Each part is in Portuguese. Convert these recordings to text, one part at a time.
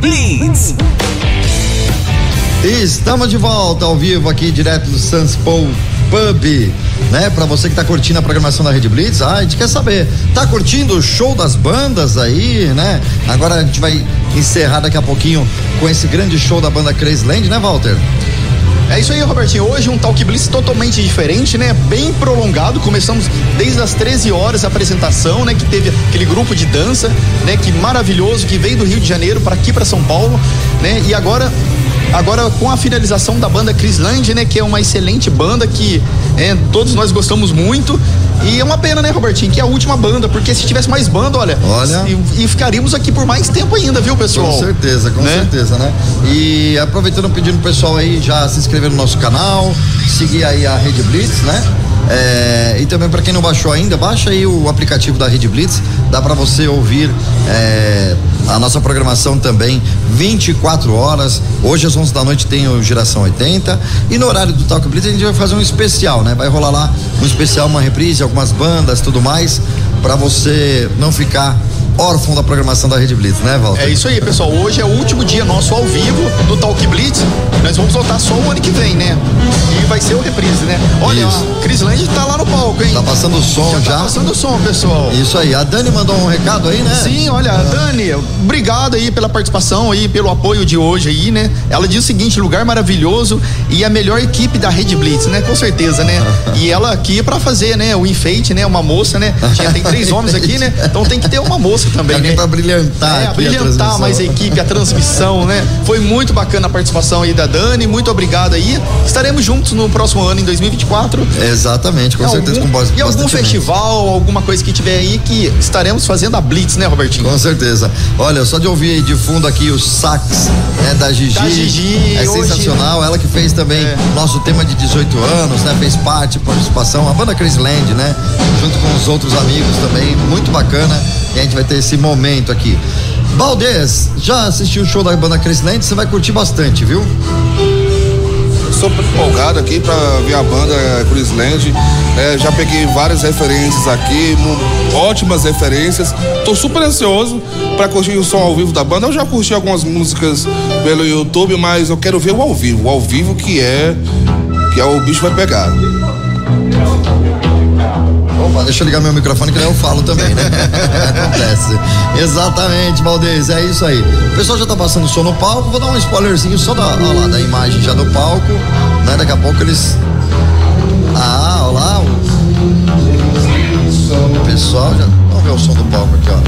Blitz. Estamos de volta ao vivo aqui direto do Paul Pub, né? Para você que tá curtindo a programação da Rede Blitz, ah, a gente quer saber, tá curtindo o show das bandas aí, né? Agora a gente vai encerrar daqui a pouquinho com esse grande show da banda Crazyland, né, Walter? É isso aí, Robertinho. Hoje um Talk Blitz totalmente diferente, né? Bem prolongado. Começamos desde as 13 horas a apresentação, né? Que teve aquele grupo de dança, né? Que maravilhoso, que veio do Rio de Janeiro para aqui para São Paulo, né? E agora Agora, com a finalização da banda Crisland, né? Que é uma excelente banda que é, todos nós gostamos muito. E é uma pena, né, Robertinho, que é a última banda, porque se tivesse mais banda, olha, olha... E, e ficaríamos aqui por mais tempo ainda, viu, pessoal? Com certeza, com né? certeza, né? E aproveitando pedindo pro pessoal aí já se inscrever no nosso canal, seguir aí a Rede Blitz, né? É, e também para quem não baixou ainda, baixa aí o aplicativo da Rede Blitz, dá para você ouvir é, a nossa programação também 24 horas. Hoje às 11 da noite tem o Geração 80 e no horário do Talk Blitz a gente vai fazer um especial, né? Vai rolar lá um especial, uma reprise, algumas bandas, tudo mais, para você não ficar órfão da programação da Rede Blitz, né, Walter? É isso aí, pessoal. Hoje é o último dia nosso ao vivo do Talk Blitz. Nós vamos voltar só o ano que vem, né? E vai ser o reprise, né? Olha, isso. a Cris Land tá lá no palco, hein? Tá passando o som já. já. Tá passando o som, pessoal. Isso aí. A Dani mandou um recado aí, né? Sim, olha, ah. Dani, obrigado aí pela participação aí, pelo apoio de hoje aí, né? Ela diz o seguinte: lugar maravilhoso e a melhor equipe da Rede Blitz, né? Com certeza, né? e ela aqui para fazer, né? O enfeite, né? Uma moça, né? Tinha, tem três homens aqui, né? Então tem que ter uma moça também, Alguém né? Pra brilhantar. É, brilhantar mais a equipe, a transmissão, né? Foi muito bacana a participação aí da Dani, muito obrigado aí. Estaremos juntos no próximo ano, em 2024. Exatamente, com e certeza, algum, com bastante E algum festival, alguma coisa que tiver aí que estaremos fazendo a Blitz, né, Robertinho? Com certeza. Olha, só de ouvir de fundo aqui o sax né, da Gigi. Da Gigi. É hoje... sensacional. Ela que fez também é. nosso tema de 18 anos, né? Fez parte, participação. A banda Crazyland, né? Junto com os outros amigos também. Muito bacana. E a gente vai ter esse momento aqui. Valdez, já assistiu o show da banda Crescente? Você vai curtir bastante, viu? Estou empolgado aqui para ver a banda Crisland. É, já peguei várias referências aqui, ótimas referências. Estou super ansioso para curtir o som ao vivo da banda. Eu já curti algumas músicas pelo YouTube, mas eu quero ver o ao vivo. O ao vivo que é que é o bicho vai pegar. Opa, deixa eu ligar meu microfone que daí eu falo também, né? Acontece. Exatamente, Valdez, é isso aí. O pessoal já tá passando som no palco, vou dar um spoilerzinho só da, lá, da imagem já do palco, né? Daqui a pouco eles. Ah, olha lá. O pessoal já. Vamos ver o som do palco aqui, ó.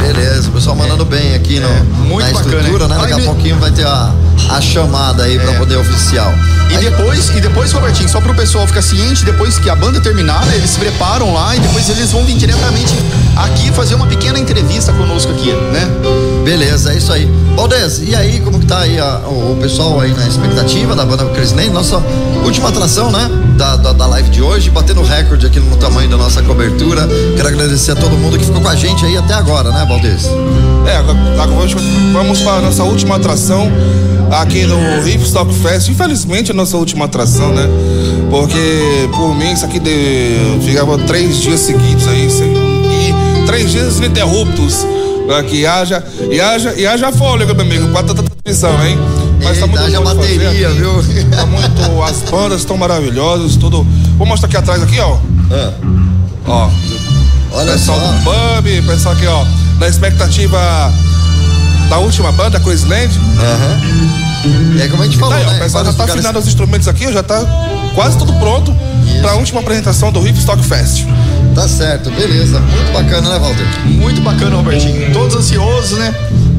Beleza, o pessoal mandando bem aqui no, é, na estrutura, bacana, né? Daqui a pouquinho vai ter a, a chamada aí é. para poder oficial. E aí, depois, e depois, Robertinho, só para o pessoal ficar ciente, depois que a banda terminar, eles se preparam lá e depois eles vão vir diretamente aqui fazer uma pequena entrevista conosco aqui, né? Beleza, é isso aí. Valdez, e aí, como que tá aí a, o, o, pessoal aí na expectativa da banda Cresland? Nossa última atração, né? Da, da, da, live de hoje, batendo recorde aqui no tamanho da nossa cobertura. Quero agradecer a todo mundo que ficou com a gente aí até agora, né, Valdez? É, agora vamos para a nossa última atração aqui no Hipstock Fest. Infelizmente, a nossa última atração, né? Porque, por mim, isso aqui de, ficava três dias seguidos aí, sem, e três dias ininterruptos. Para que haja, e haja, e haja fôlego, meu amigo, para tanta transmissão, hein? Mas Eita, tá muito haja bateria, viu? Tá muito, as bandas estão maravilhosas, tudo. Vou mostrar aqui atrás, aqui, ó. É. Ó. Olha pessoal só. do pub, pessoal aqui, ó, na expectativa da última banda, Coisland. Aham. É como a gente falou, tá aí, né? O pessoal já tá afinando os instrumentos aqui, já tá quase tudo pronto para a última apresentação do Hip Stock Fest. Tá certo, beleza. Muito bacana, né, Walter? Muito bacana, Robertinho. Todos ansiosos, né?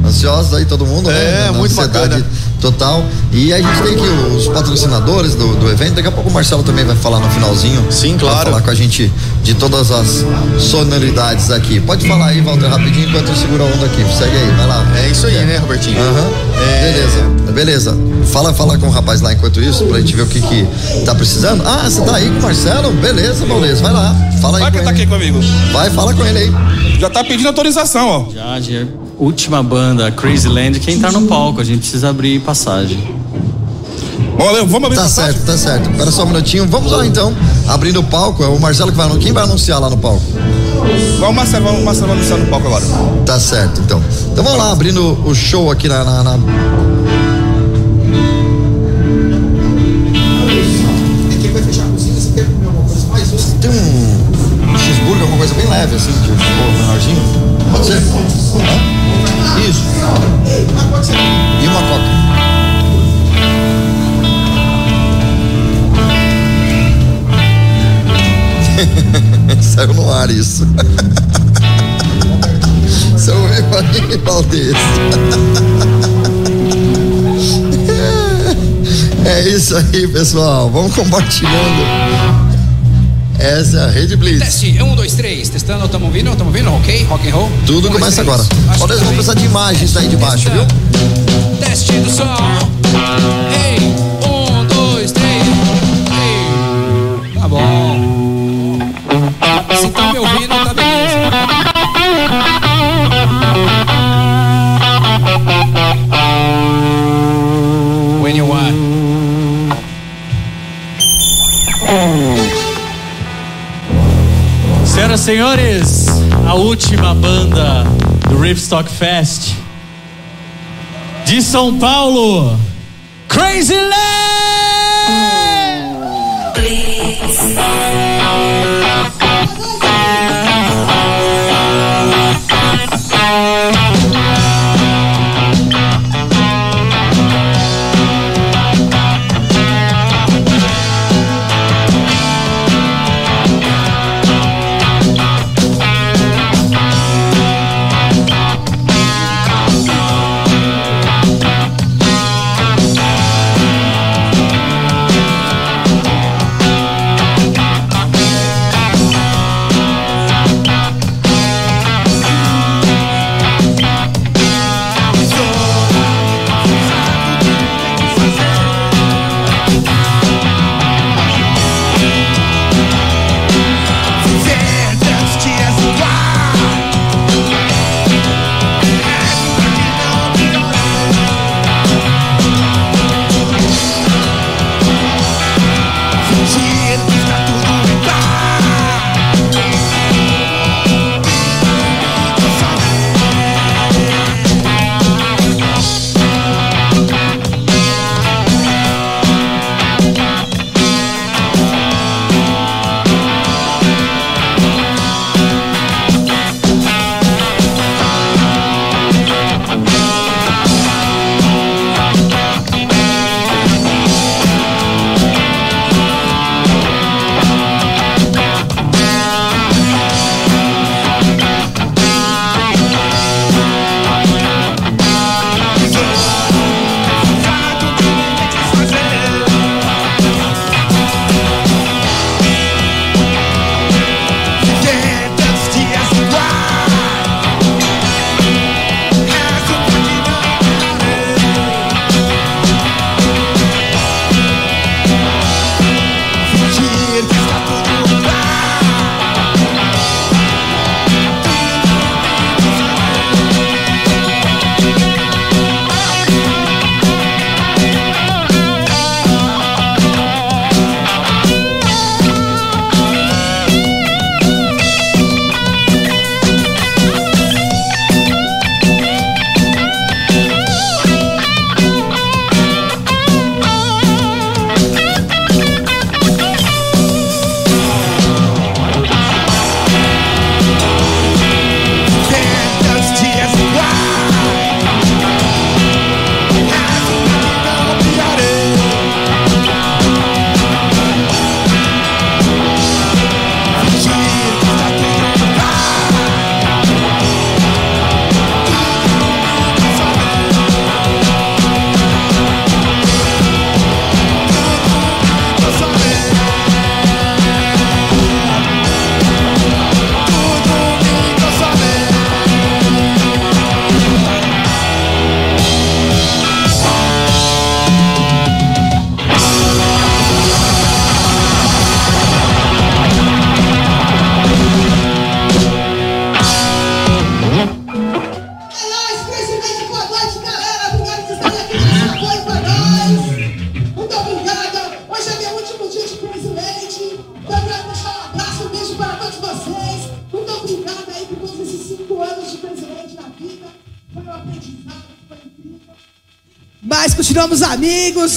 Ansiosos aí, todo mundo, é, né? É, muito bacana total. E a gente tem aqui os patrocinadores do, do evento. Daqui a pouco o Marcelo também vai falar no finalzinho. Sim, claro. Vai falar com a gente de todas as sonoridades aqui. Pode falar aí, Walter, rapidinho, enquanto eu seguro a onda aqui. Segue aí, vai lá. É isso aí, é. né, Robertinho? Uhum. É... Beleza, beleza. Fala, fala com o rapaz lá enquanto isso, pra gente ver o que que tá precisando. Ah, você tá aí com o Marcelo? Beleza, beleza. Vai lá. Fala aí. Vai que tá aqui comigo. Vai, fala com ele aí. Já tá pedindo autorização, ó. Já, já última banda, Crazyland, quem tá no palco, a gente precisa abrir passagem. Valeu, vamos abrir Tá passagem. certo, tá certo. Espera só um minutinho. Vamos lá então, abrindo o palco. É o Marcelo que vai. Quem vai anunciar lá no palco? Vamos, Marcelo, vamos, Marcelo vai anunciar no palco agora. Tá certo, então. Então vamos lá, abrindo o show aqui na. na, na... Tem um cheeseburger, alguma coisa bem leve, assim, de um menorzinho. Pode ser? Hã? Isso. E uma coca. Saiu no ar isso. São Evair Valdez. É isso aí, pessoal. Vamos compartilhando. Essa é a Rede Blitz. Teste, um, dois, três. Testando, tamo ouvindo, tamo ouvindo, ok? Rock and roll. Tudo Um, dois, começa três. agora. Acho Olha, vamos precisar de imagens aí de baixo, viu? Teste do som. Ei, um, dois, três. Ei, tá bom. Se tá me ouvindo, senhores, a última banda do Ripstock Fest de São Paulo, Crazy Land!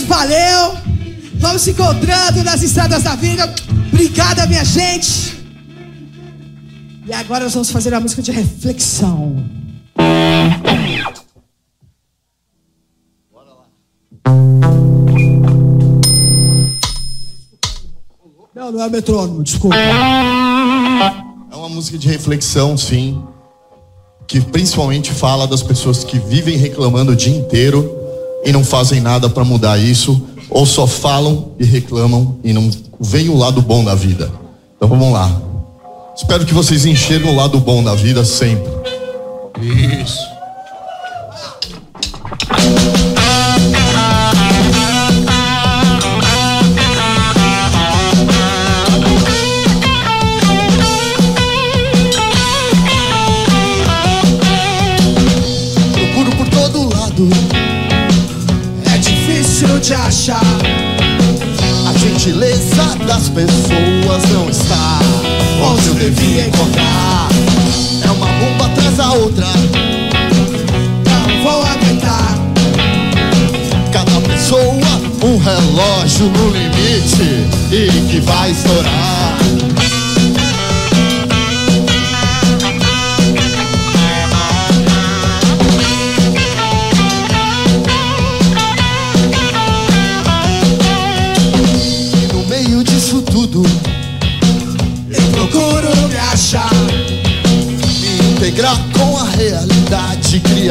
Valeu. Vamos se encontrando nas estradas da vida. Obrigada, minha gente. E agora nós vamos fazer a música de reflexão. Não, não é metrônomo, desculpa. É uma música de reflexão, sim, que principalmente fala das pessoas que vivem reclamando o dia inteiro e não fazem nada para mudar isso, ou só falam e reclamam e não veem o lado bom da vida. Então vamos lá. Espero que vocês enxergam o lado bom da vida sempre. Isso. Achar. a gentileza das pessoas não está onde eu devia encontrar. É uma bomba atrás da outra. Não vou aguentar. Cada pessoa um relógio no limite e que vai estourar.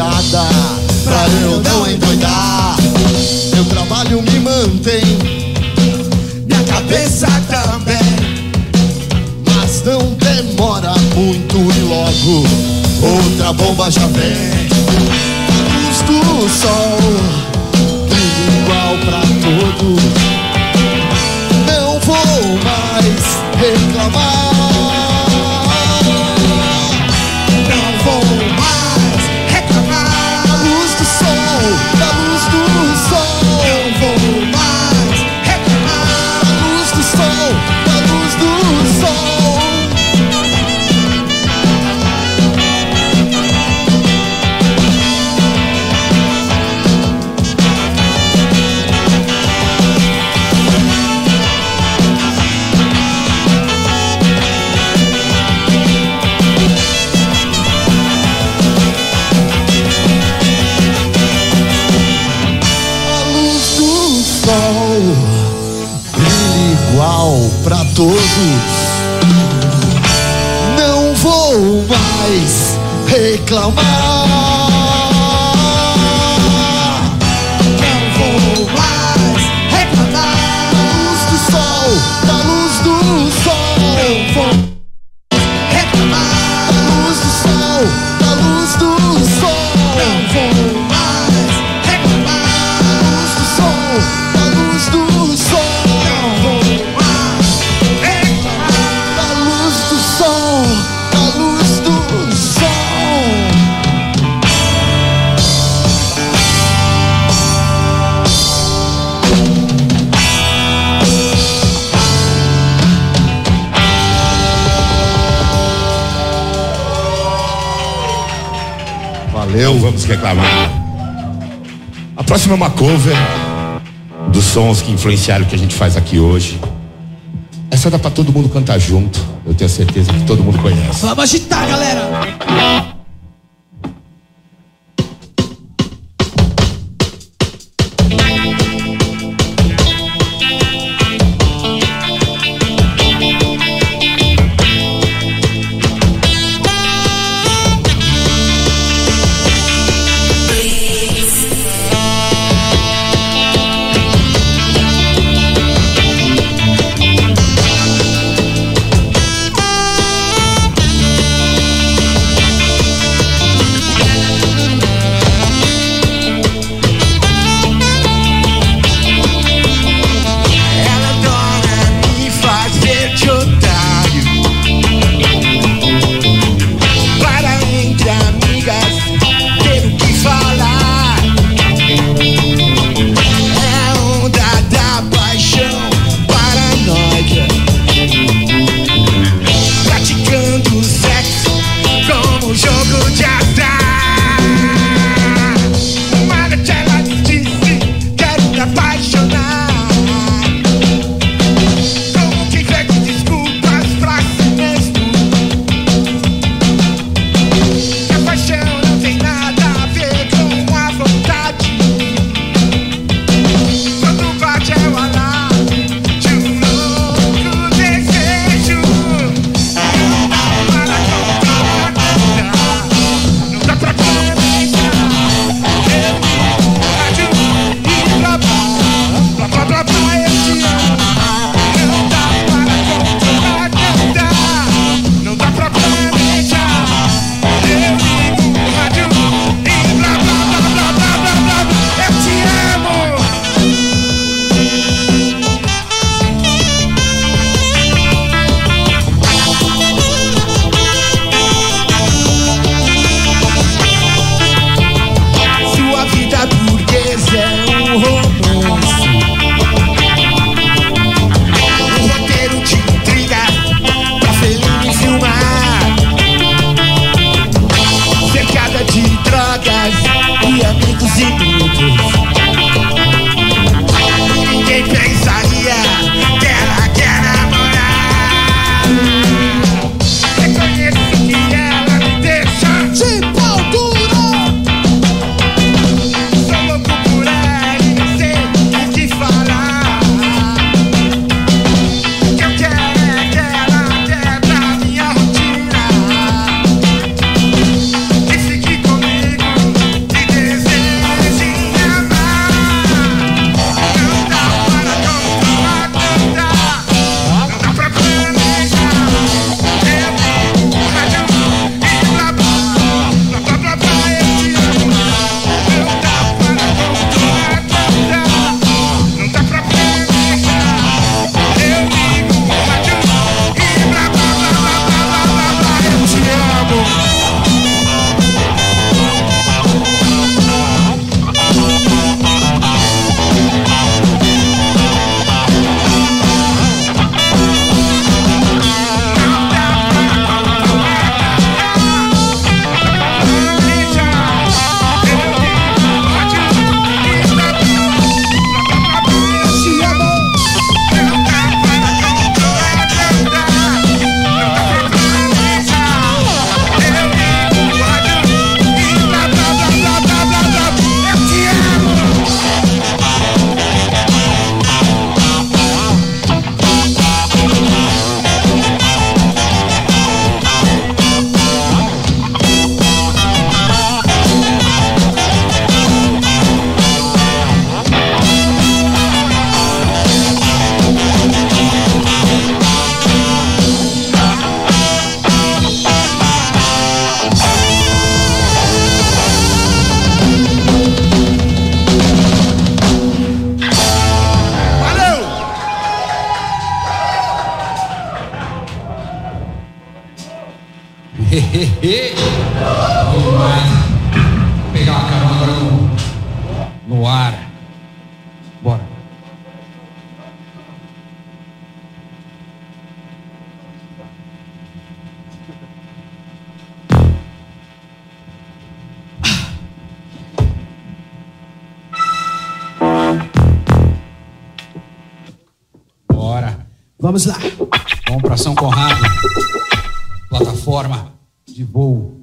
Criada pra eu não endoidar. Meu trabalho me mantém Minha cabeça também. Mas não demora muito e logo outra bomba já vem. A luz do sol próxima é uma cover dos sons que influenciaram o que a gente faz aqui hoje. Essa dá pra todo mundo cantar junto. Eu tenho certeza que todo mundo conhece. Vamos agitar, galera. Plataforma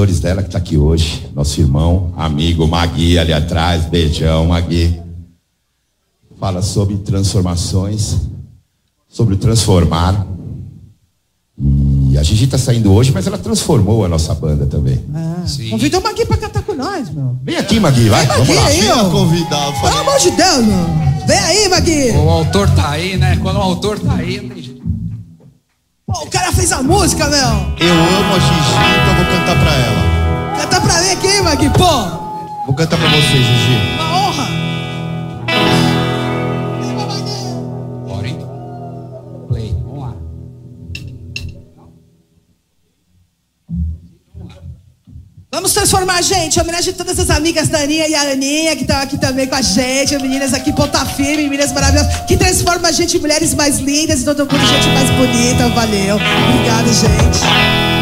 compositores dela que está aqui hoje, nosso irmão, amigo Magui ali atrás, beijão Magui. Fala sobre transformações, sobre transformar. E a Gigi está saindo hoje, mas ela transformou a nossa banda também. Convida o Magui pra cantar com nós, meu. Vem aqui, Magui, vai, Vem, vamos lá. aí, ó. convidado. Pelo amor de Deus, meu. Vem aí, Magui. O autor tá aí, né? Quando o autor tá aí, não tem jeito. Pô, o cara fez a música, meu. Eu amo a Gigi, então vou cantar pra ela. Canta pra mim aqui, Magui, pô. Vou cantar pra você, Gigi. Uma honra. Vamos transformar gente, em homenagem a todas as amigas da Aninha e a Aninha, que estão aqui também com a gente, meninas aqui, ponta firme, meninas maravilhosas, que transformam a gente em mulheres mais lindas e todo mundo gente mais bonita. Valeu. Obrigada, gente.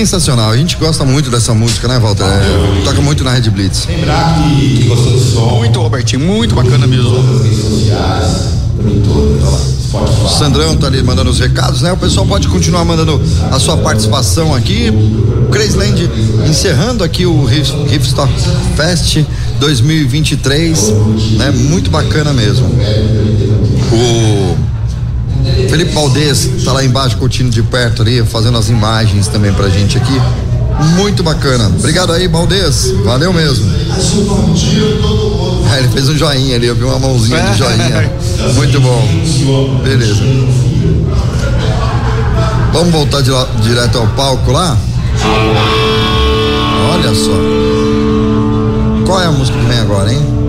Sensacional. A gente gosta muito dessa música, né, Walter? É, toca muito na Red Blitz. Lembrar que, que gostou do som, Muito, Robertinho, muito bacana mesmo. redes sociais, todas. O Sandrão tá ali mandando os recados, né? O pessoal pode continuar mandando a sua participação aqui. Crazyland encerrando aqui o Riffstock Fest 2023, né? Muito bacana mesmo. O Felipe Valdez está lá embaixo, curtindo de perto ali, fazendo as imagens também pra gente aqui. Muito bacana. Obrigado aí, Valdez. Valeu mesmo. É, ele fez um joinha ali, eu vi uma mãozinha de joinha. Muito bom. Beleza. Vamos voltar lá, direto ao palco lá? Olha só. Qual é a música que vem agora, hein?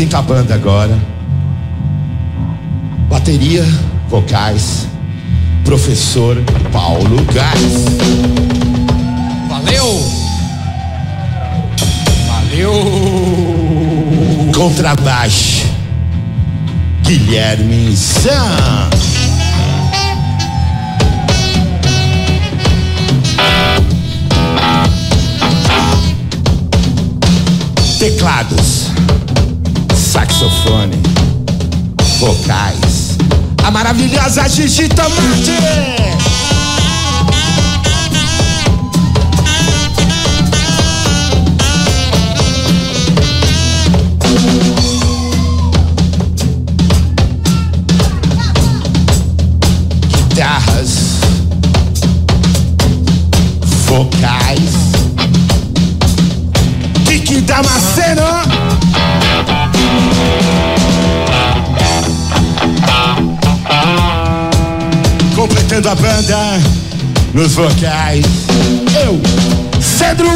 apresenta a banda agora. Bateria, vocais, professor Paulo Gás. Valeu! Valeu! Contrabaixo, Guilherme Zan. Teclados saxofone, vocais, a maravilhosa Gigi Tomate. Guitarras, vocais, Kiki Damasceno. Completando a banda nos vocais, eu, Cedro.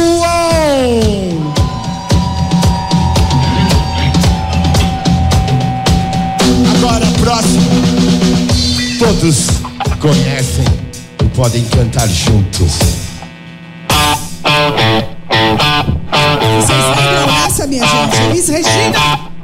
Agora próximo, todos conhecem e podem cantar juntos. Vocês lembram essa, minha gente? Elis Regina.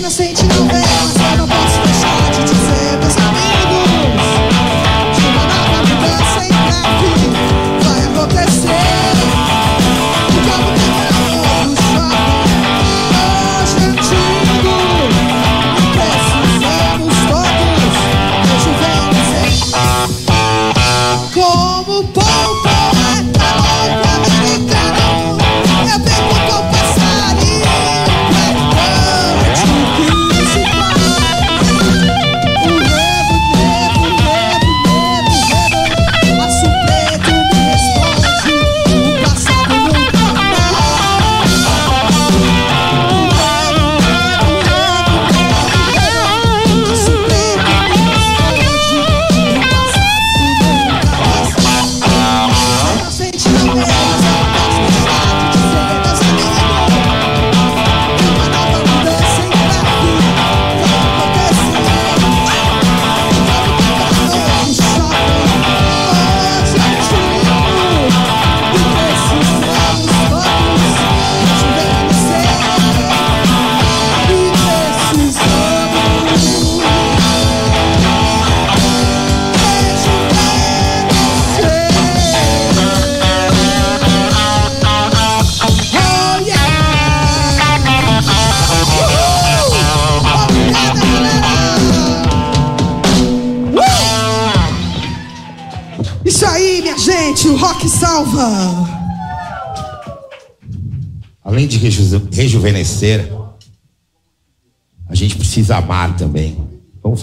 Você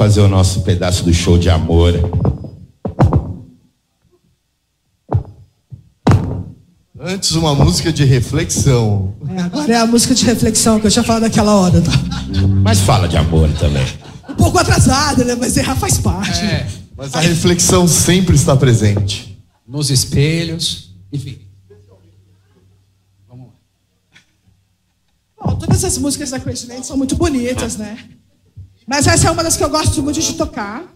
fazer o nosso pedaço do show de amor. Antes uma música de reflexão. É, agora é a música de reflexão que eu tinha falado naquela hora, tá? Mas fala de amor também. Um pouco atrasada, né? Mas errar faz parte. É, Mas a reflexão sempre está presente. nos espelhos, enfim. Vamos lá. Bom, todas as músicas da Crazy Land são muito bonitas, né? Mas essa é uma das que eu gosto muito de tocar.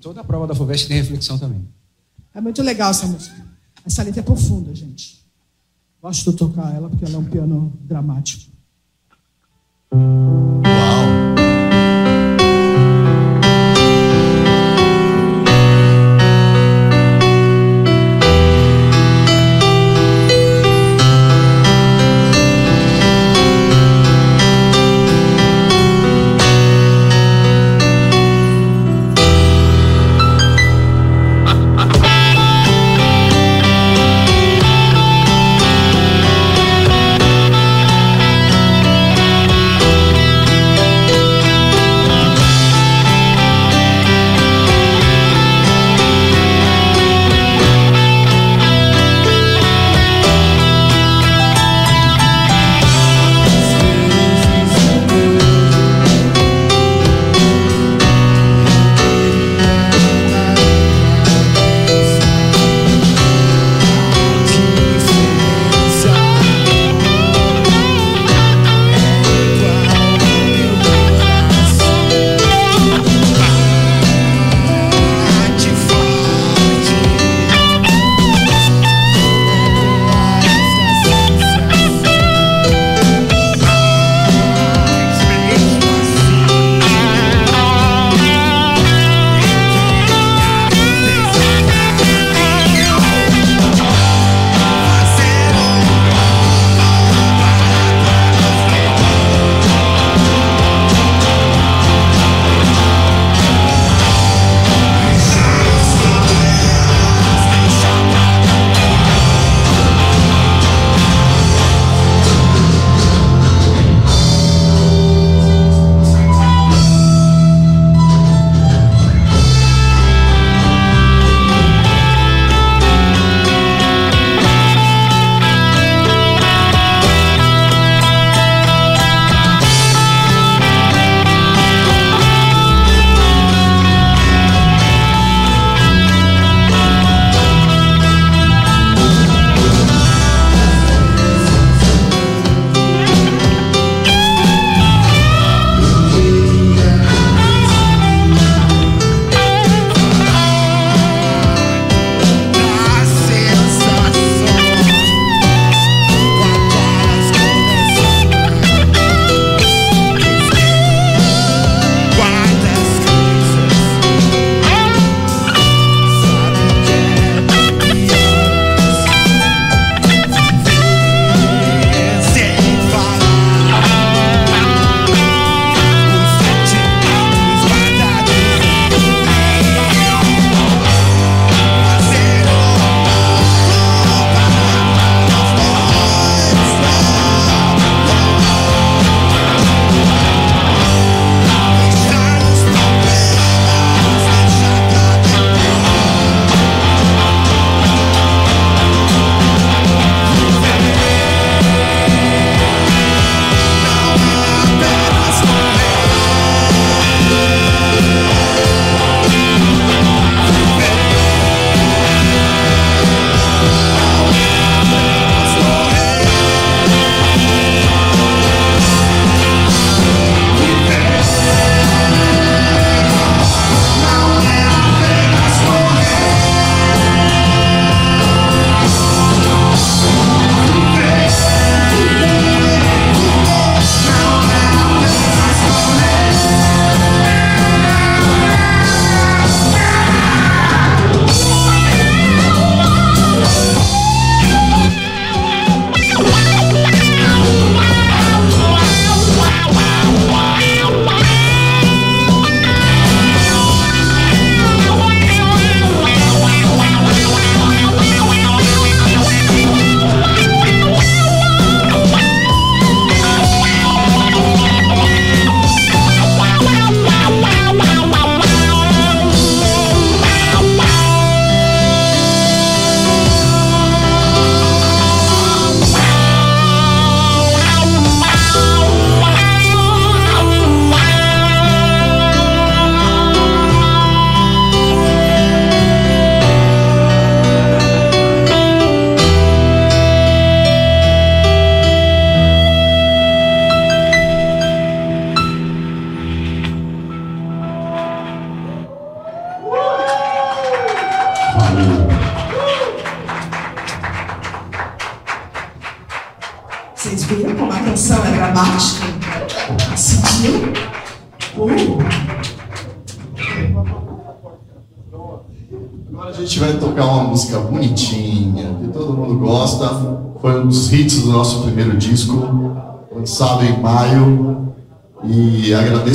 Toda a prova da FUVEST tem reflexão também. É muito legal essa música. Essa letra é profunda, gente. Gosto de tocar ela porque ela é um piano dramático. Uau!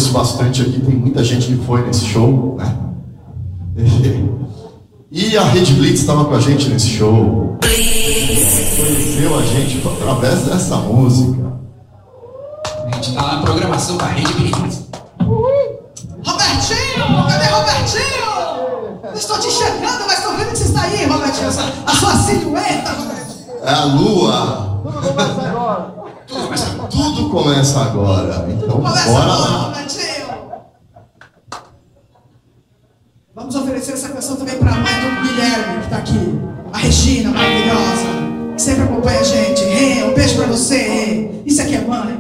Agradeço bastante aqui, tem muita gente que foi nesse show, né? E a Rede Blitz estava com a gente nesse show. Conheceu a gente através dessa música. A gente tá na programação da Rede Vamos oferecer essa canção também para a mãe do Guilherme, que está aqui. A Regina, maravilhosa. Que sempre acompanha a gente. Um beijo para você. Isso aqui é mãe.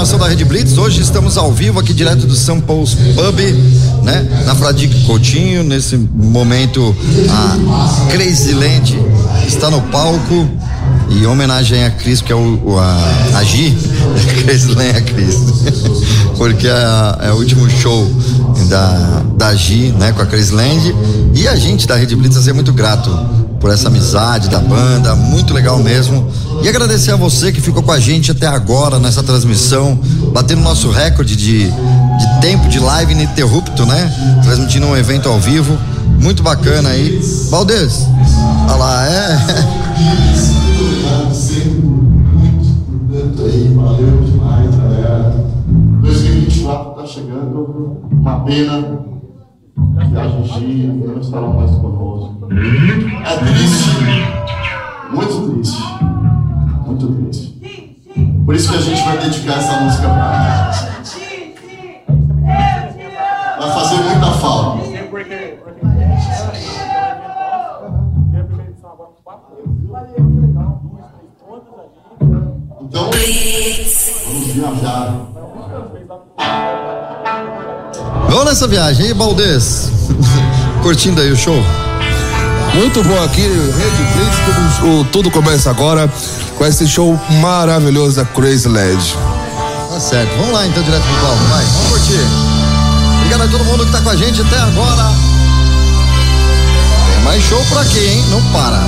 Programação da Rede Blitz, hoje estamos ao vivo aqui direto do São Paulo's Pub, né? Na Fradique Coutinho, nesse momento a Crazy Land está no palco e em homenagem a Cris, que é o, a, a Gi, Land é a Cris, porque é, é o último show da, da Gi, né? Com a Crazy Land e a gente da Rede Blitz é muito grato por essa amizade da banda, muito legal mesmo. E agradecer a você que ficou com a gente até agora nessa transmissão, batendo nosso recorde de, de tempo de live ininterrupto, né? Transmitindo um evento ao vivo, muito bacana aí. Valdez, olha lá, é. Valeu demais, galera. 2024 tá chegando. Uma pena viagem aí, Valdez. Curtindo aí o show? Muito bom aqui, Rede Blitz, tudo, o- tudo começa agora com esse show maravilhoso da Crazy Led. Tá certo, vamos lá então direto pro palco, vai, vamos curtir. Obrigado a todo mundo que tá com a gente até agora. Tem mais show por aqui, hein? Não para.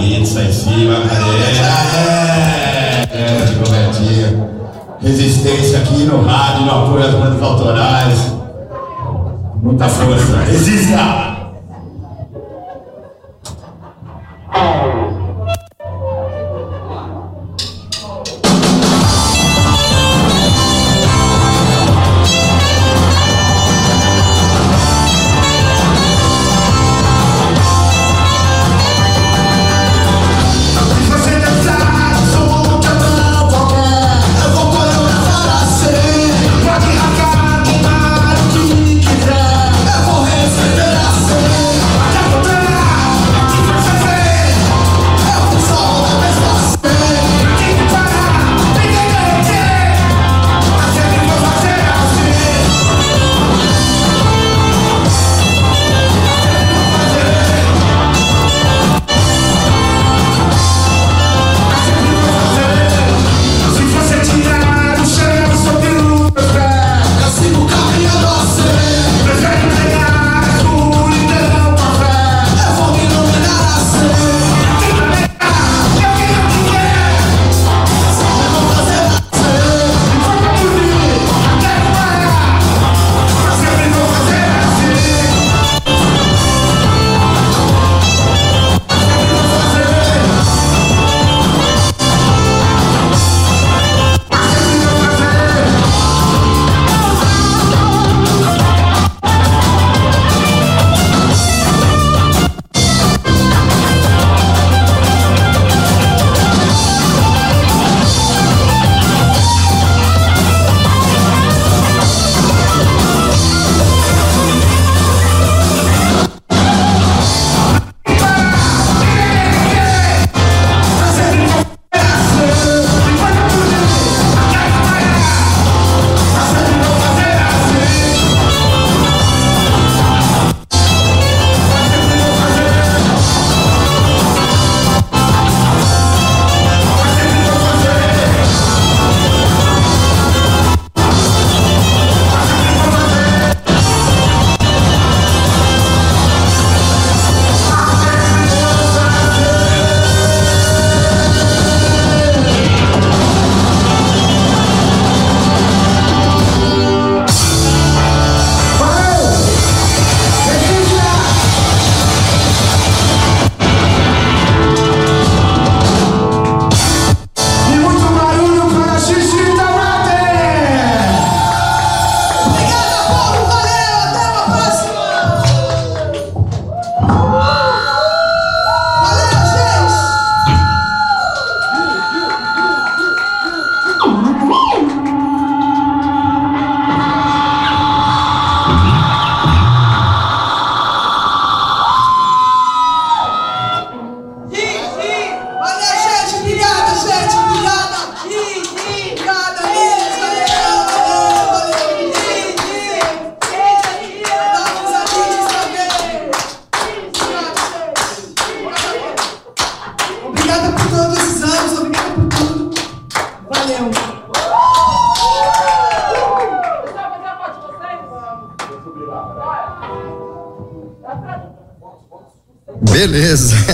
Aí em cima. É, é, de Robertinho. Resistência aqui no rádio, no apoio às bandas autorais. Muita força. Resista!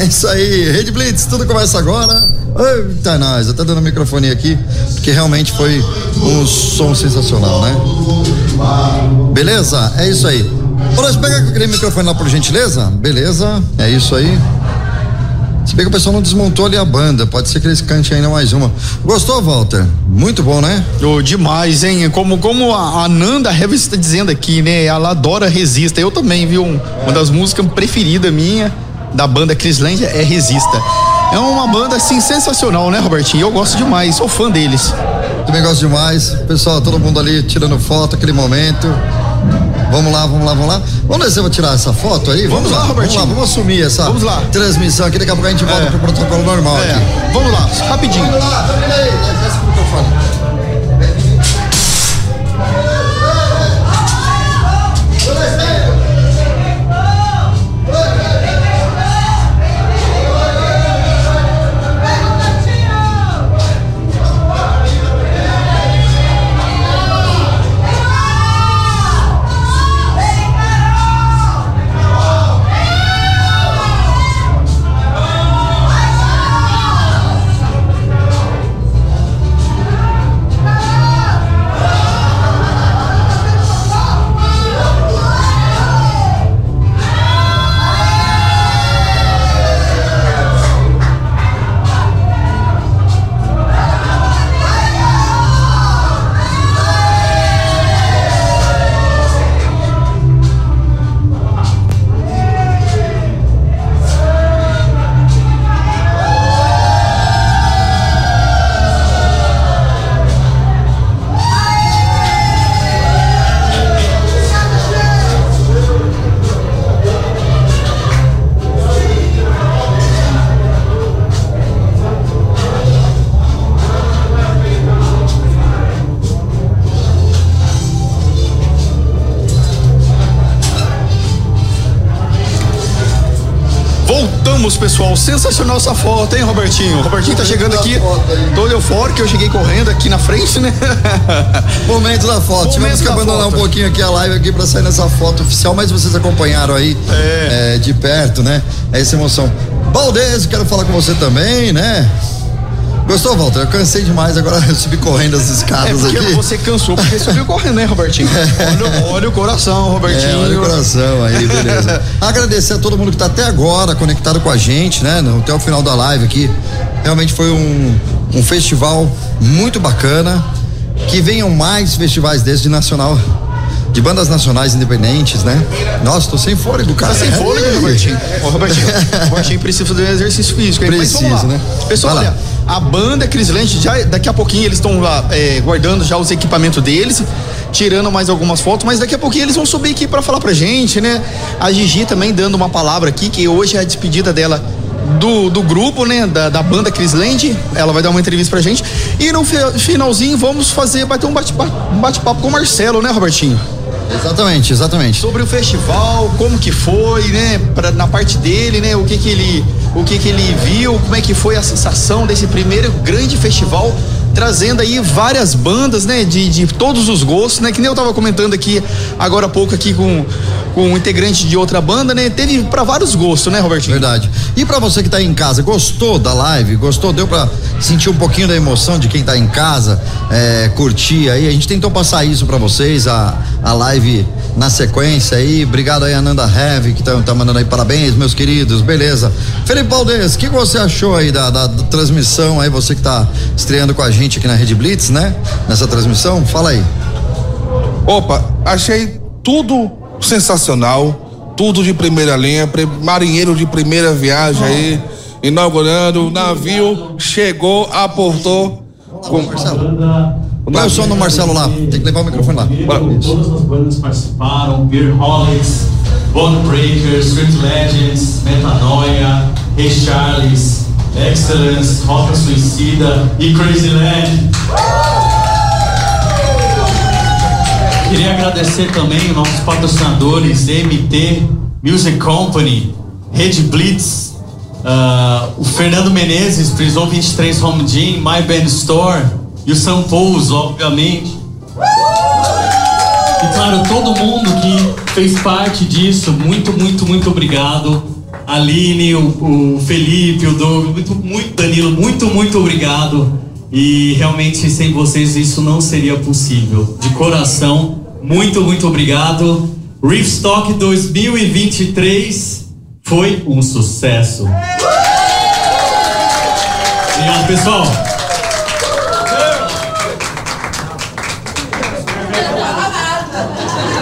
É isso aí. Rede Blitz, tudo começa agora. Eita, nós, tô dando microfone aqui, porque realmente foi um som sensacional, né? Beleza? É isso aí. Nós pega aquele microfone lá, por gentileza. Beleza, é isso aí. Se bem que o pessoal não desmontou ali a banda, pode ser que eles cantem ainda mais uma. Gostou, Walter? Muito bom, né? Ô, demais, hein? Como, como a, a Nanda Heavy está dizendo aqui, né? Ela adora Resista. Eu também, viu? Um- Uma das músicas preferidas minha da banda Chrisland é Resista. É uma banda, assim, sensacional, né, Robertinho? Eu gosto demais, sou fã deles. Também gosto demais. Pessoal, todo mundo ali tirando foto, aquele momento. Vamos lá, vamos lá, vamos lá. Vamos descer, vou tirar essa foto aí? Vamos lá, Robertinho. Vamos lá, vamos assumir essa Vamos lá. transmissão aqui. Daqui a pouco a gente volta É. pro protocolo normal aqui. É, vamos lá, rapidinho. Vamos lá, aí. Sensacional essa foto, hein, Robertinho? O Robertinho tá chegando aqui todo eufórico. Eu cheguei correndo aqui na frente, né? Momento da foto. Tivemos Momento que da abandonar foto. um pouquinho aqui a live aqui pra sair nessa foto oficial, mas vocês acompanharam aí é, de perto, né? Essa emoção. Valdez, quero falar com você também, né? Gostou, Walter? Eu cansei demais, agora eu subi correndo as É escadas porque aqui. você cansou, porque subiu correndo, né, Robertinho? Olha, olha o coração, Robertinho. É, olha o coração aí, beleza. Agradecer a todo mundo que tá até agora conectado com a gente, né? Até o final da live aqui. Realmente foi um, um festival muito bacana. Que venham mais festivais desses de nacional. De bandas nacionais independentes, né? Nossa, tô sem fôlego, cara. Tá sem fôlego, Robertinho. Ô, Robertinho, o Robertinho precisa fazer um exercício físico. aí. Preciso, né? Pessoal, olha, a banda Cris Land, já, daqui a pouquinho eles estão lá é, guardando já os equipamentos deles, tirando mais algumas fotos, mas daqui a pouquinho eles vão subir aqui pra falar pra gente, né? A Gigi também dando uma palavra aqui, que hoje é a despedida dela do, do grupo, né? Da, da banda Cris Land. Ela vai dar uma entrevista pra gente. E no fi- finalzinho vamos fazer, vai ter um bate-papo um bate com o Marcelo, né, Robertinho? Exatamente, exatamente. sobre o festival, como que foi, né, pra, na parte dele, né, o que que ele, o que que ele viu, como é que foi a sensação desse primeiro grande festival, trazendo aí várias bandas, né, de, de todos os gostos, né, que nem eu tava comentando aqui agora há pouco aqui com, com um integrante de outra banda, né, teve pra vários gostos, né, Robertinho? Verdade. E pra você que tá em casa, gostou da live? Gostou? Deu pra sentir um pouquinho da emoção de quem tá em casa, é, curtir aí? A gente tentou passar isso pra vocês, a, a live na sequência aí. Obrigado aí, Ananda Heavy, que tá, tá mandando aí parabéns, meus queridos. Beleza. Felipe Valdez, o que você achou aí da, da- da transmissão aí? Você que tá estreando com a gente aqui na Rede Blitz, né? Nessa transmissão? Fala aí. Opa, achei tudo sensacional, tudo de primeira linha, marinheiro de primeira viagem aí, inaugurando, o navio chegou, aportou. Com... Põe o som do Marcelo lá. Tem que levar o microfone lá. Todas as bandas participaram, Beerholics, Bone Breakers, Street Legends, Metanoia, Hey Charles, Excellence, Roca Suicida e Crazy Land. Queria agradecer também os nossos patrocinadores, MT, Music Company, Rede Blitz, ah, o Fernando Menezes, Prison 23 Home Gym, My Band Store e o São Paulo, obviamente. E claro, todo mundo que fez parte disso, muito, muito, muito obrigado. Aline, o, o Felipe, o Douglas, muito, muito, Danilo, muito, muito obrigado. E realmente, sem vocês, isso não seria possível. De coração, muito, muito obrigado. Reefstock 2023 foi um sucesso. Obrigado, pessoal.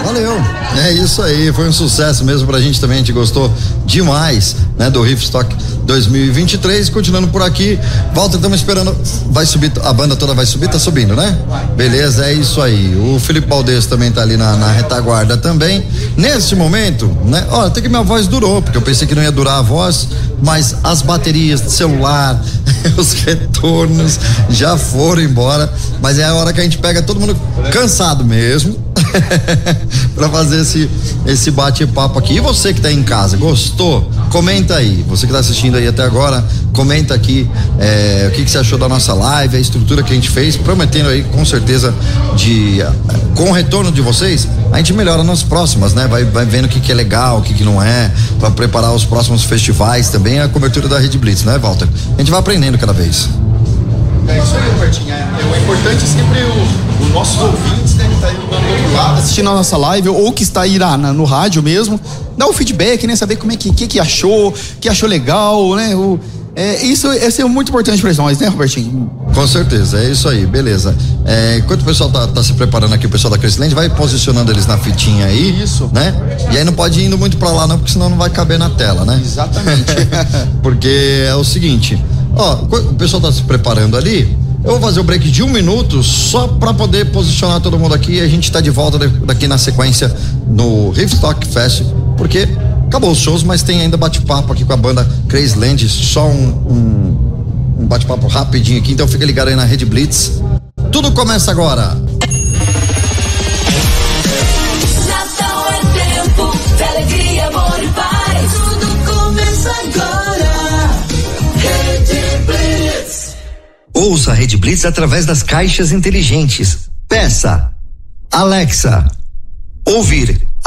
Valeu. É isso aí, foi um sucesso mesmo pra gente também, a gente gostou demais, né, do Riffstock 2023, continuando por aqui. Walter, estamos esperando, vai subir, a banda toda vai subir, tá subindo, né? Beleza, é isso aí. O Felipe Baldes também tá ali na, na retaguarda também. Nesse momento, né, ó, até que minha voz durou, porque eu pensei que não ia durar a voz, mas as baterias de celular, os retornos já foram embora, mas é a hora que a gente pega todo mundo cansado mesmo. para fazer esse esse bate-papo aqui. E você que tá em casa, gostou? Comenta aí. Você que tá assistindo aí até agora, comenta aqui é, o que, que você achou da nossa live, a estrutura que a gente fez, prometendo aí com certeza de eh, com o retorno de vocês, a gente melhora nas próximas, né? Vai, vai vendo o que, que é legal, o que, que não é, para preparar os próximos festivais também, a cobertura da Rede Blitz, né, Walter? A gente vai aprendendo cada vez. É isso aí, Robertinho. É, é o importante é sempre o, os nossos ouvintes, né, que tá aí do outro lado, assistindo a nossa live, ou que está aí na, na- no rádio mesmo, dar o feedback, né? Saber como é que, que, que achou, que achou legal, né? O, é, isso, isso é muito importante para nós, né, Robertinho? Com certeza, é isso aí, beleza. É, enquanto o pessoal tá, tá se preparando aqui, o pessoal da Crescent, vai posicionando eles na fitinha aí. Isso. Né? E aí não pode ir indo muito pra lá, não, porque senão não vai caber na tela, né? Exatamente. porque é o seguinte, ó, o pessoal tá se preparando ali. Eu vou fazer o break de um minuto só pra poder posicionar todo mundo aqui a gente tá de volta da- daqui na sequência no Riftstock Fest, porque acabou os shows, mas tem ainda bate-papo aqui com a banda Crazy Land, só um, um, um bate-papo rapidinho aqui, então fica ligado aí na Rede Blitz. Tudo começa agora. Natal é tempo de alegria, amor e paz. Tudo começa agora. Ouça a Rede Blitz através das caixas inteligentes. Peça Alexa. Ouvir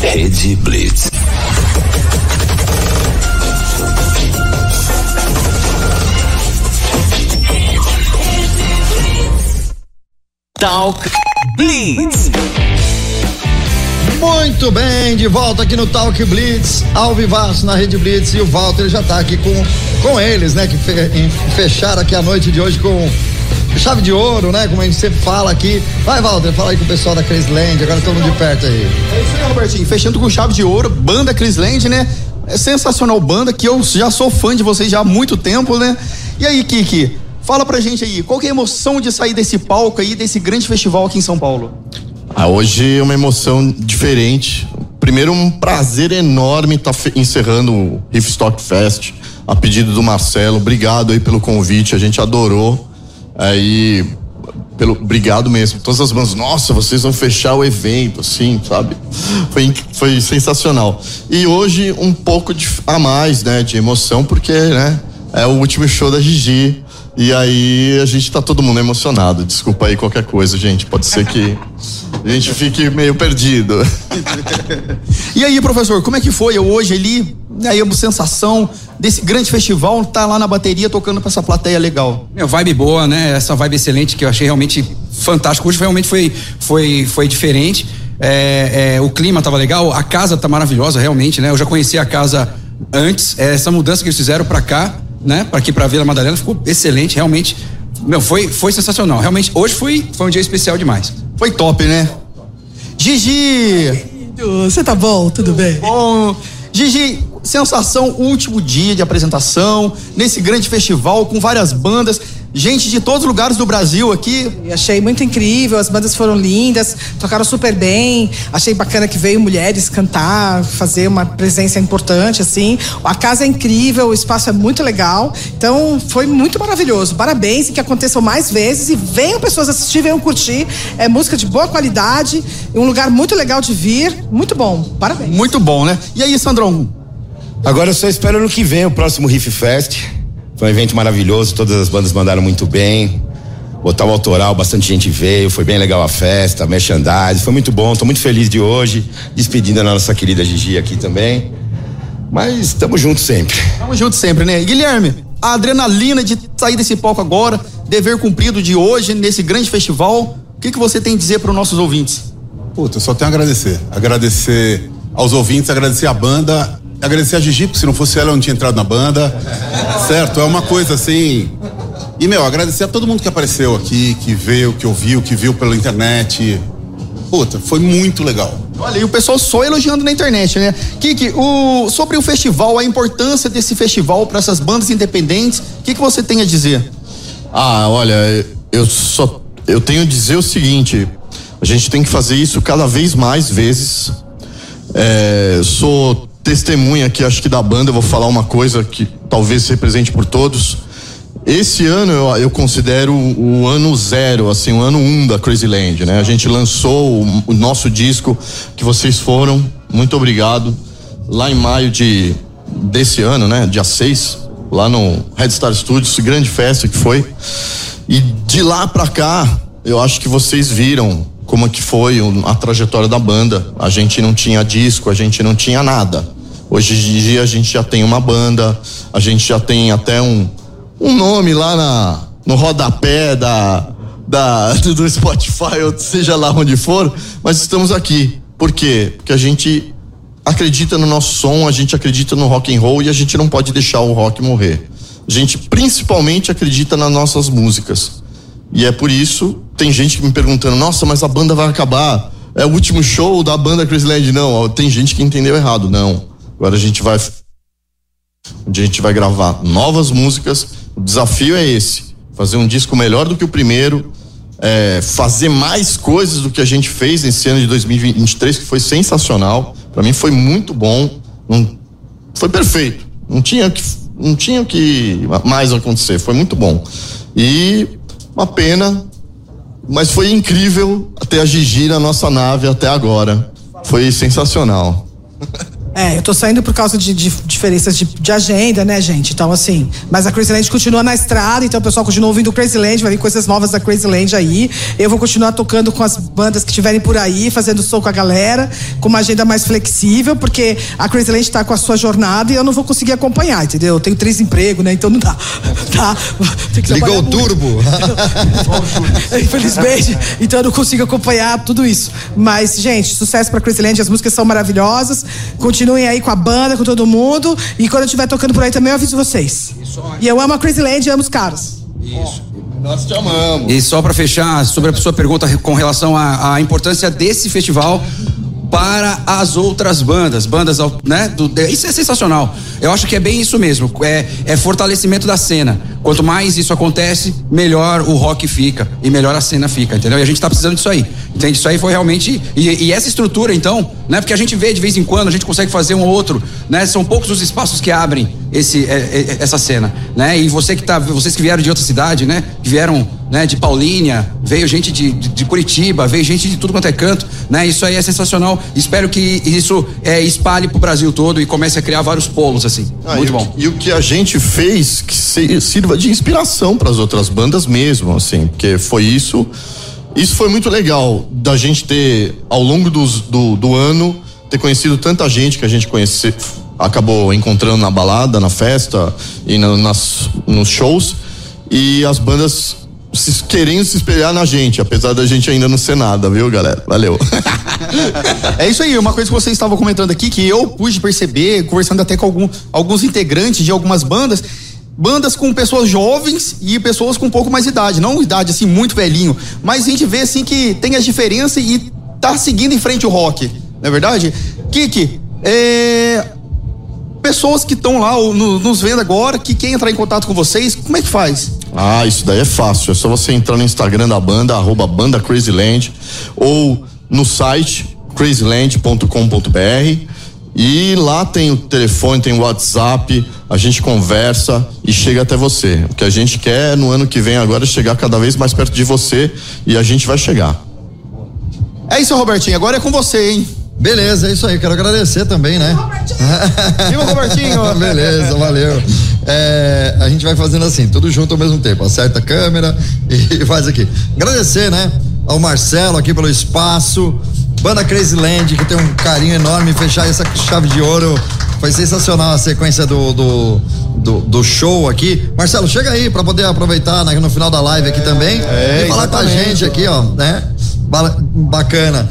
Rede Blitz. Talk Blitz. Muito bem, de volta aqui no Talk Blitz, ao vivaço na Rede Blitz e o Walter já está aqui com, com eles, né? Que fe, fecharam aqui a noite de hoje com chave de ouro, né? Como a gente sempre fala aqui. Vai, Walter, fala aí com o pessoal da Crisland, agora todo mundo de perto aí. É isso aí, Robertinho. Fechando com chave de ouro, banda Crisland, né? É sensacional banda, que eu já sou fã de vocês já há muito tempo, né? E aí, Kiki, fala pra gente aí, qual que é a emoção de sair desse palco aí, desse grande festival aqui em São Paulo? Ah, hoje é uma emoção diferente. Primeiro, um prazer enorme estar tá encerrando o Riff Stock Fest, a pedido do Marcelo. Obrigado aí pelo convite, a gente adorou. Aí, pelo, obrigado mesmo. Todas as bandas, nossa, vocês vão fechar o evento, assim, sabe? Foi, foi sensacional. E hoje um pouco de, a mais, né, de emoção, porque, né, é o último show da Gigi. E aí a gente tá todo mundo emocionado. Desculpa aí qualquer coisa, gente. Pode ser que a gente fique meio perdido. e aí, professor, como é que foi hoje ali? Aí a sensação desse grande festival, tá lá na bateria tocando pra essa plateia legal. Meu, vibe boa, né? Essa vibe excelente que eu achei realmente fantástico. Hoje realmente foi, foi, foi diferente. É, é, o clima tava legal, a casa tá maravilhosa, realmente, né? Eu já conhecia a casa antes. É, essa mudança que eles fizeram para cá né? Para aqui para Vila Madalena ficou excelente, realmente. Meu, foi foi sensacional. Realmente hoje foi foi um dia especial demais. Foi top, né? Gigi, você tá bom? Tudo bem? Bom. Gigi, sensação, último dia de apresentação, nesse grande festival com várias bandas gente de todos os lugares do Brasil aqui. achei muito incrível, as bandas foram lindas, tocaram super bem. Achei bacana que veio mulheres cantar, fazer uma presença importante, assim. A casa é incrível, o espaço é muito legal. Então, foi muito maravilhoso. Parabéns e que aconteçam mais vezes e venham pessoas assistir, venham curtir. É música de boa qualidade, um lugar muito legal de vir. Muito bom. Parabéns. Muito bom, né? E aí, Sandrão? Agora eu só espero no que vem o próximo Riff Fest foi um evento maravilhoso, todas as bandas mandaram muito bem. Botar o autoral, bastante gente veio, foi bem legal a festa, merchandising, foi muito bom, tô muito feliz de hoje, despedindo a nossa querida Gigi aqui também. Mas estamos juntos sempre. Estamos juntos sempre, né? Guilherme, a adrenalina de sair desse palco agora, dever cumprido de hoje nesse grande festival, o que, que você tem a dizer para os nossos ouvintes? Puta, eu só tenho a agradecer. Agradecer aos ouvintes, agradecer à banda agradecer a Gigi, porque se não fosse ela eu não tinha entrado na banda. Certo? É uma coisa assim. E, meu, agradecer a todo mundo que apareceu aqui, que veio, que ouviu, que viu pela internet. Puta, foi muito legal. Olha, e o pessoal só elogiando na internet, né? Kiki, o, sobre o festival, a importância desse festival para essas bandas independentes, o que, que você tem a dizer? Ah, olha, eu só. Eu tenho a dizer o seguinte: a gente tem que fazer isso cada vez mais vezes. É, sou testemunha aqui, acho que da banda, eu vou falar uma coisa que talvez represente por todos. Esse ano eu, eu considero o, ano zero, assim, o ano um da Crazy Land, né? A gente lançou o, o nosso disco que vocês foram, muito obrigado, lá em maio de desse ano, né? Dia 6, lá no Red Star Studios, grande festa que foi. E de lá pra cá, eu acho que vocês viram como que foi a trajetória da banda. A gente não tinha disco, a gente não tinha nada. Hoje em dia a gente já tem uma banda, a gente já tem até um, um nome lá na, no rodapé da, da, do Spotify, ou seja lá onde for, mas estamos aqui. Por quê? Porque a gente acredita no nosso som, a gente acredita no rock and roll e a gente não pode deixar o rock morrer. A gente principalmente acredita nas nossas músicas. E é por isso, tem gente me perguntando, nossa, mas a banda vai acabar. É o último show da banda Chris Land. Não, tem gente que entendeu errado. Não. Agora a gente vai a gente vai gravar novas músicas. O desafio é esse. fazer um disco melhor do que o primeiro, é, fazer mais coisas do que a gente fez nesse ano de 2023, que foi sensacional. Para mim foi muito bom, não, foi perfeito. Não tinha que não tinha que mais acontecer, foi muito bom. E uma pena, mas foi incrível ter a Gigi na nossa nave até agora. Foi sensacional. É, eu tô saindo por causa de, de diferenças de, de agenda, né, gente? Então, assim. Mas a Crazyland continua na estrada, então o pessoal continua ouvindo o Crazyland, vai vir coisas novas da Crazyland aí. Eu vou continuar tocando com as bandas que estiverem por aí, fazendo som com a galera, com uma agenda mais flexível, porque a Crazyland tá com a sua jornada e eu não vou conseguir acompanhar, entendeu? Eu tenho três empregos, né? Então não dá. Tá? Ligou o turbo. Infelizmente, então eu não consigo acompanhar tudo isso. Mas, gente, sucesso pra Crazyland, as músicas são maravilhosas. Continuem aí com a banda, com todo mundo. E quando eu estiver tocando por aí também, eu aviso vocês. E eu amo a Crazyland e amo os caras. Nós te amamos. E só para fechar sobre a sua pergunta com relação à, à importância desse festival para as outras bandas, bandas, né? do- isso é sensacional. Eu acho que é bem isso mesmo. É, é fortalecimento da cena. Quanto mais isso acontece, melhor o rock fica e melhor a cena fica, entendeu? E a gente tá precisando disso aí. Entende? Isso aí foi realmente e, e essa estrutura, então, né? Porque a gente vê de vez em quando, a gente consegue fazer um ou outro, né? São poucos os espaços que abrem esse, é, é, essa cena, né? E você que tá, vocês que vieram de outra cidade, né? Que vieram, né? De Paulínia, veio gente de, de, Curitiba, veio gente de tudo quanto é canto, né? Isso aí é sensacional. Espero que isso é, espalhe pro Brasil todo e comece a criar vários polos assim. Ah, Muito e o bom. que- E o que a gente fez que se- sirva de inspiração para as outras bandas mesmo, assim, porque foi isso. Isso foi muito legal da gente ter, ao longo dos- do, do ano, ter conhecido tanta gente que a gente conhece, acabou encontrando na balada, na festa e na- nas, nos shows. E as bandas se- querendo se espelhar na gente, apesar da gente ainda não ser nada, viu, galera? Valeu. É isso aí, uma coisa que vocês estavam comentando aqui, que eu pude perceber, conversando até com algum- alguns integrantes de algumas bandas, bandas com pessoas jovens e pessoas com um pouco mais idade, não idade assim muito velhinho, mas a gente vê assim que tem as diferenças e tá seguindo em frente o rock, não é verdade? Kiki, é, pessoas que estão lá ou no- nos vendo agora, que querem entrar em contato com vocês, como é que faz? Ah, isso daí é fácil. É só você entrar no Instagram da banda, arroba banda Crazyland, ou no site crazyland.com.br. E lá tem o telefone, tem o WhatsApp, a gente conversa e chega até você. O que a gente quer no ano que vem agora é chegar cada vez mais perto de você e a gente vai chegar. É isso, Robertinho, agora é com você, hein? Beleza, é isso aí. Quero agradecer também, né? Viva, Robertinho! Beleza, valeu. É, a gente vai fazendo assim, tudo junto ao mesmo tempo. Acerta a câmera e faz aqui. Agradecer, né? Ao Marcelo aqui pelo espaço. Banda Crazy Land, que tem um carinho enorme. Fechar essa chave de ouro. Foi sensacional a sequência do, do, do, do show aqui. Marcelo, chega aí pra poder aproveitar né, no final da live aqui também. é, e falar com a exatamente. gente aqui, ó, né? Ba- Bacana.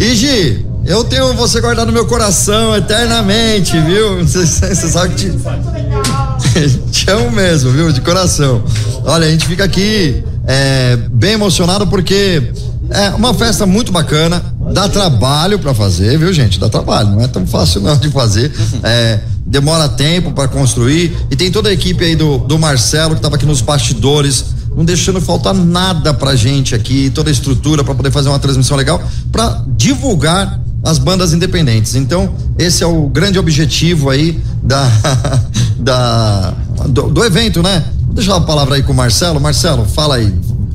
E Gi, eu tenho você guardado no meu coração eternamente, viu? Você sabe que te, te amo mesmo, viu? De coração. Olha, a gente fica aqui é, bem emocionado porque é uma festa muito bacana. Dá trabalho pra fazer, viu, gente? Dá trabalho, não é tão fácil não de fazer. É, demora tempo pra construir. E tem toda a equipe aí do, do Marcelo que tava aqui nos bastidores não deixando faltar nada pra gente aqui, toda a estrutura pra poder fazer uma transmissão legal, pra divulgar as bandas independentes. Então, esse é o grande objetivo aí da, da do, do evento, né? Vou deixar a palavra aí com o Marcelo. Marcelo, fala aí.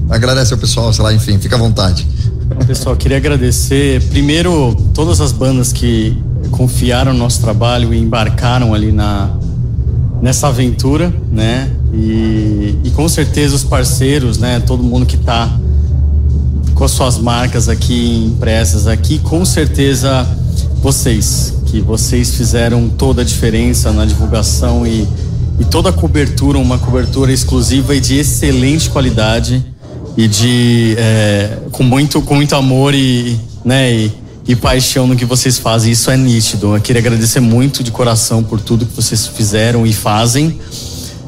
Agradece ao pessoal, sei lá, enfim, fica à vontade. Bom, pessoal, queria agradecer primeiro todas as bandas que confiaram no nosso trabalho e embarcaram ali na nessa aventura, né? E, e com certeza os parceiros, né? Todo mundo que está com as suas marcas aqui impressas aqui, com certeza vocês, que vocês fizeram toda a diferença na divulgação e, e toda a cobertura, uma cobertura exclusiva e de excelente qualidade e de é, com muito com muito amor e né e, e paixão no que vocês fazem. Isso é nítido. Eu queria agradecer muito de coração por tudo que vocês fizeram e fazem.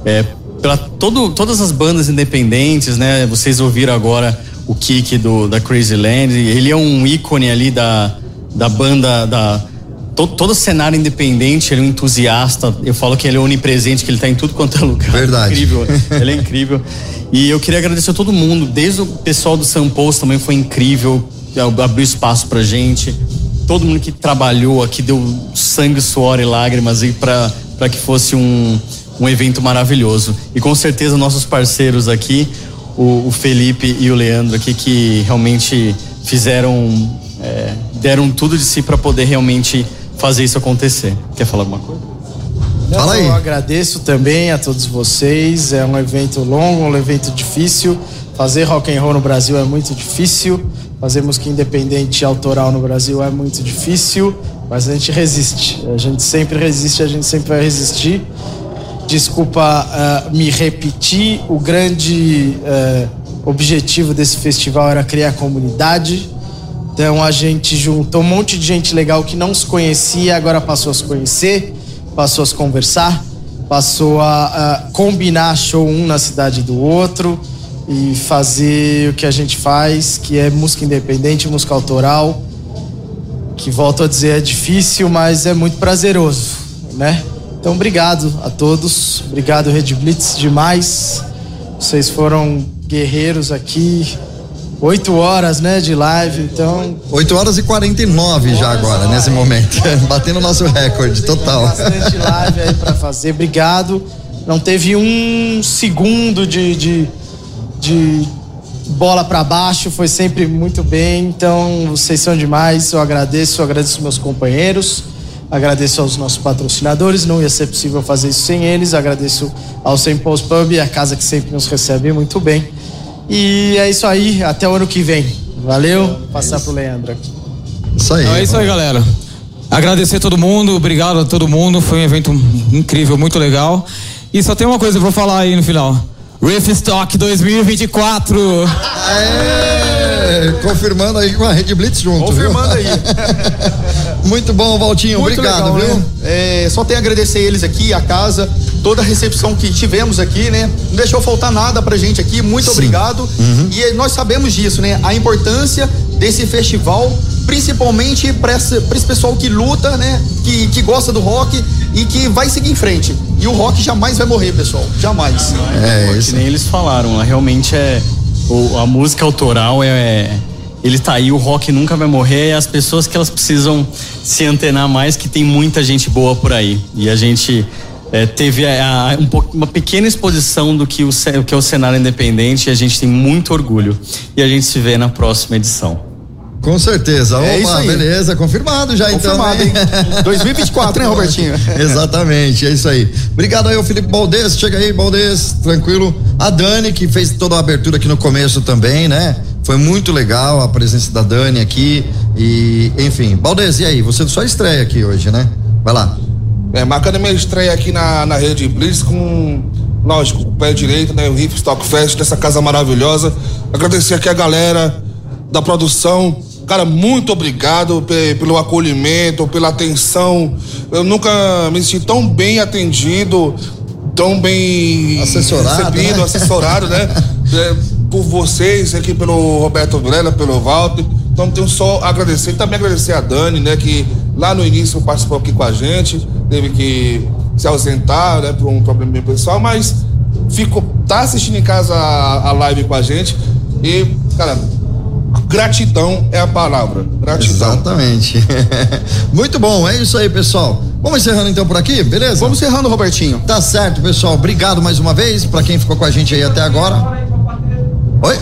É, pela todo, todas as bandas independentes né vocês ouviram agora o Kiki do da Crazy Land ele é um ícone ali da da banda da to- todo o cenário independente, ele é um entusiasta. Eu falo que ele é onipresente, que ele está em tudo quanto é lugar. Verdade. Incrível. ele é incrível. E eu queria agradecer a todo mundo, desde o pessoal do Sampos também foi incrível, abriu espaço pra gente. Todo mundo que trabalhou aqui deu sangue, suor e lágrimas aí para que fosse um, um evento maravilhoso. E com certeza nossos parceiros aqui, o, o Felipe e o Leandro aqui, que realmente fizeram, é, deram tudo de si para poder realmente fazer isso acontecer. Quer falar alguma coisa? Fala aí. Eu agradeço também a todos vocês. É um evento longo, um evento difícil. Fazer rock and roll no Brasil é muito difícil. Fazer música independente e autoral no Brasil é muito difícil, mas a gente resiste. A gente sempre resiste, a gente sempre vai resistir. Desculpa uh, me repetir, o grande uh, objetivo desse festival era criar comunidade. Então a gente juntou um monte de gente legal que não se conhecia, agora passou a se conhecer, passou a se conversar, passou a, a combinar show um na cidade do outro e fazer o que a gente faz, que é música independente, música autoral, que volto a dizer é difícil, mas é muito prazeroso, né? Então, obrigado a todos, obrigado Red Blitz demais. Vocês foram guerreiros aqui. Oito horas, né, de live, então. 8 horas e 49 já agora, nesse momento. Batendo o nosso recorde total. Bastante live aí pra fazer. Obrigado. Não teve um segundo de, de, de bola para baixo, foi sempre muito bem. Então, vocês são demais. Eu agradeço, eu agradeço meus companheiros. Agradeço aos nossos patrocinadores, não ia ser possível fazer isso sem eles. Agradeço ao Sempos Pub, a casa que sempre nos recebe muito bem. E é isso aí, até o ano que vem. Valeu, passar pro Leandro aqui. Isso aí. Então é isso aí, galera. Agradecer a todo mundo, obrigado a todo mundo. Foi um evento incrível, muito legal. E só tem uma coisa pra falar aí no final. Riff Stock 2024. É, confirmando aí com a Red Blitz junto. Confirmando viu? aí. Muito bom, Valtinho. Muito Obrigado, legal, viu? né? É, só tenho a agradecer eles aqui, a casa, toda a recepção que tivemos aqui, né? Não deixou faltar nada pra gente aqui. Muito Sim. obrigado. Uhum. E nós sabemos disso, né? A importância desse festival, principalmente para esse, pra esse pessoal que luta, né? Que, que gosta do rock e que vai seguir em frente. E o rock jamais vai morrer, pessoal. Jamais. É, que nem eles falaram, lá, realmente é. o- a música autoral é. Ele tá aí, o rock nunca vai morrer, e as pessoas que elas precisam se antenar mais, que tem muita gente boa por aí. E a gente é, teve a- a- um uma pequena exposição do que, o, que é o cenário independente e a gente tem muito orgulho. E a gente se vê na próxima edição. Com certeza. Opa, É isso aí. beleza, confirmado já Confirmado, então. hein? 2024, né, Robertinho? Exatamente, é isso aí. Obrigado aí, o Felipe Baldez. Chega aí, Baldez, tranquilo. A Dani, que fez toda a abertura aqui no começo também, né? Foi muito legal a presença da Dani aqui. E, enfim, Baldez, e aí? Você só estreia aqui hoje, né? Vai lá. É, marcando minha estreia aqui na, na rede Blitz com, lógico, o pé direito, né? O Riff Stock Fest, dessa casa maravilhosa. Agradecer aqui a galera da produção. Cara, muito obrigado pe- pelo acolhimento, pela atenção. Eu nunca me senti tão bem atendido, tão bem Assessorado, recebido, né? assessorado, né? É, por vocês, aqui pelo Roberto Vilela, pelo Walter. Então tenho só a agradecer. E também agradecer a Dani, né? Que lá no início participou aqui com a gente, teve que se ausentar, né? Por um problema bem pessoal, mas ficou, tá assistindo em casa a, a live com a gente. E, cara, gratidão é a palavra. Gratidão. Exatamente. Muito bom, é isso aí, pessoal. Vamos encerrando então por aqui, beleza? Vamos encerrando, Robertinho. Tá certo, pessoal. Obrigado mais uma vez para quem ficou com a gente aí até agora. Oi?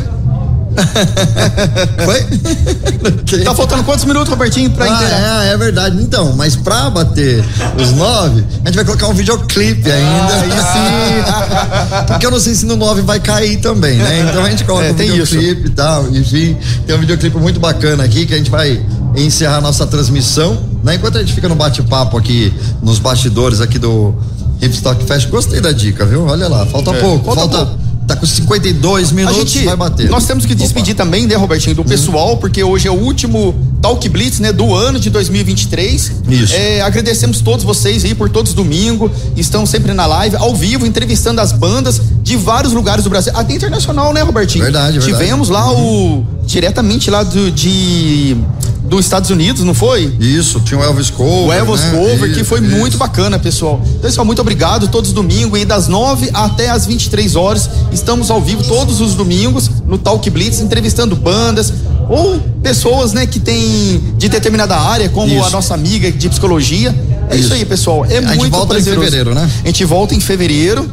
Foi? Tá faltando quantos minutos, Robertinho, pra inteirar? ah, é, é verdade. Então, mas pra bater os nove, a gente vai colocar um videoclipe ainda. Sim. Porque eu não sei se no nove vai cair também, né? Então a gente coloca É, um videoclipe e tal. Enfim, tem um videoclipe muito bacana aqui que a gente vai encerrar nossa transmissão. Né? Enquanto a gente fica no bate-papo aqui, nos bastidores aqui do Hipstock Fest. Gostei da dica, viu? Olha lá, falta É, pouco. falta Falta. Tá com 52 A minutos, gente, vai bater. nós temos que despedir também, né, Robertinho, do pessoal, porque hoje é o último Talk Blitz, né, do ano de 2023. Isso. É, agradecemos todos vocês aí por todos domingo, estão sempre na live, ao vivo, entrevistando as bandas de vários lugares do Brasil, até internacional, né, Robertinho? Verdade, verdade. Tivemos lá o diretamente lá do, de dos Estados Unidos, não foi? Isso, tinha o Elvis Cover. O Elvis né? Cover, que foi isso. muito bacana, pessoal. Então, pessoal, muito obrigado. Todos domingos, e das 9 até as 23 horas, estamos ao vivo todos os domingos no Talk Blitz, entrevistando bandas ou pessoas, né, que tem de determinada área, como Isso. a nossa amiga de psicologia. É isso, Isso. aí, pessoal. É A gente muito volta em prazeroso. fevereiro, né? A gente volta em fevereiro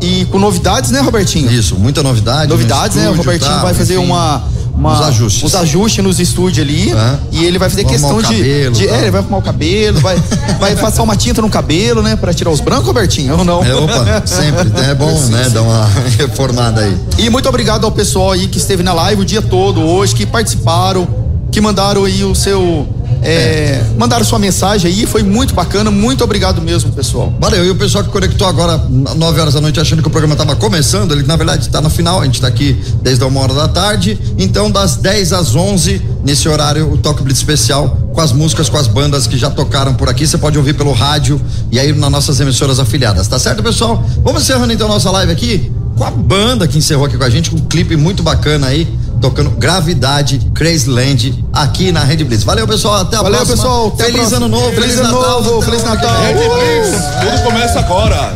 e com novidades, né, Robertinho? Isso, muita novidade. no Novidades, né? O estúdio, Robertinho tal, vai fazer enfim. uma, uma- Uns ajustes. uns ajustes nos estúdios ali e ele vai fazer questão arrumar o de, cabelo, de- tal. é, ele vai arrumar o cabelo, vai, vai passar uma tinta no cabelo, né, Pra tirar os brancos, Robertinho, ou não? É, opa, sempre. É bom, né? Dar uma reformada aí. E muito obrigado ao pessoal aí que esteve na live o dia todo hoje, que participaram, que mandaram aí o seu. É, Mandaram sua mensagem aí, foi muito bacana. Muito obrigado mesmo, pessoal. Valeu, e o pessoal que conectou agora, 9 horas da noite, achando que o programa estava começando, ele na verdade está no final, a gente está aqui desde uma hora da tarde. Então, das 10 às 11, nesse horário, o Talk Blitz especial, com as músicas, com as bandas que já tocaram por aqui. Você pode ouvir pelo rádio e aí nas nossas emissoras afiliadas, tá certo, pessoal? Vamos encerrando então nossa live aqui com a banda que encerrou aqui com a gente, com um clipe muito bacana aí. Tocando Gravidade, Crazy Land, aqui na Rede Blitz. Valeu, pessoal. Até a Valeu, próxima. pessoal. Até Feliz próxima. ano novo. Feliz ano Natal. novo, Feliz Natal. Rede Blitz, tudo começa agora.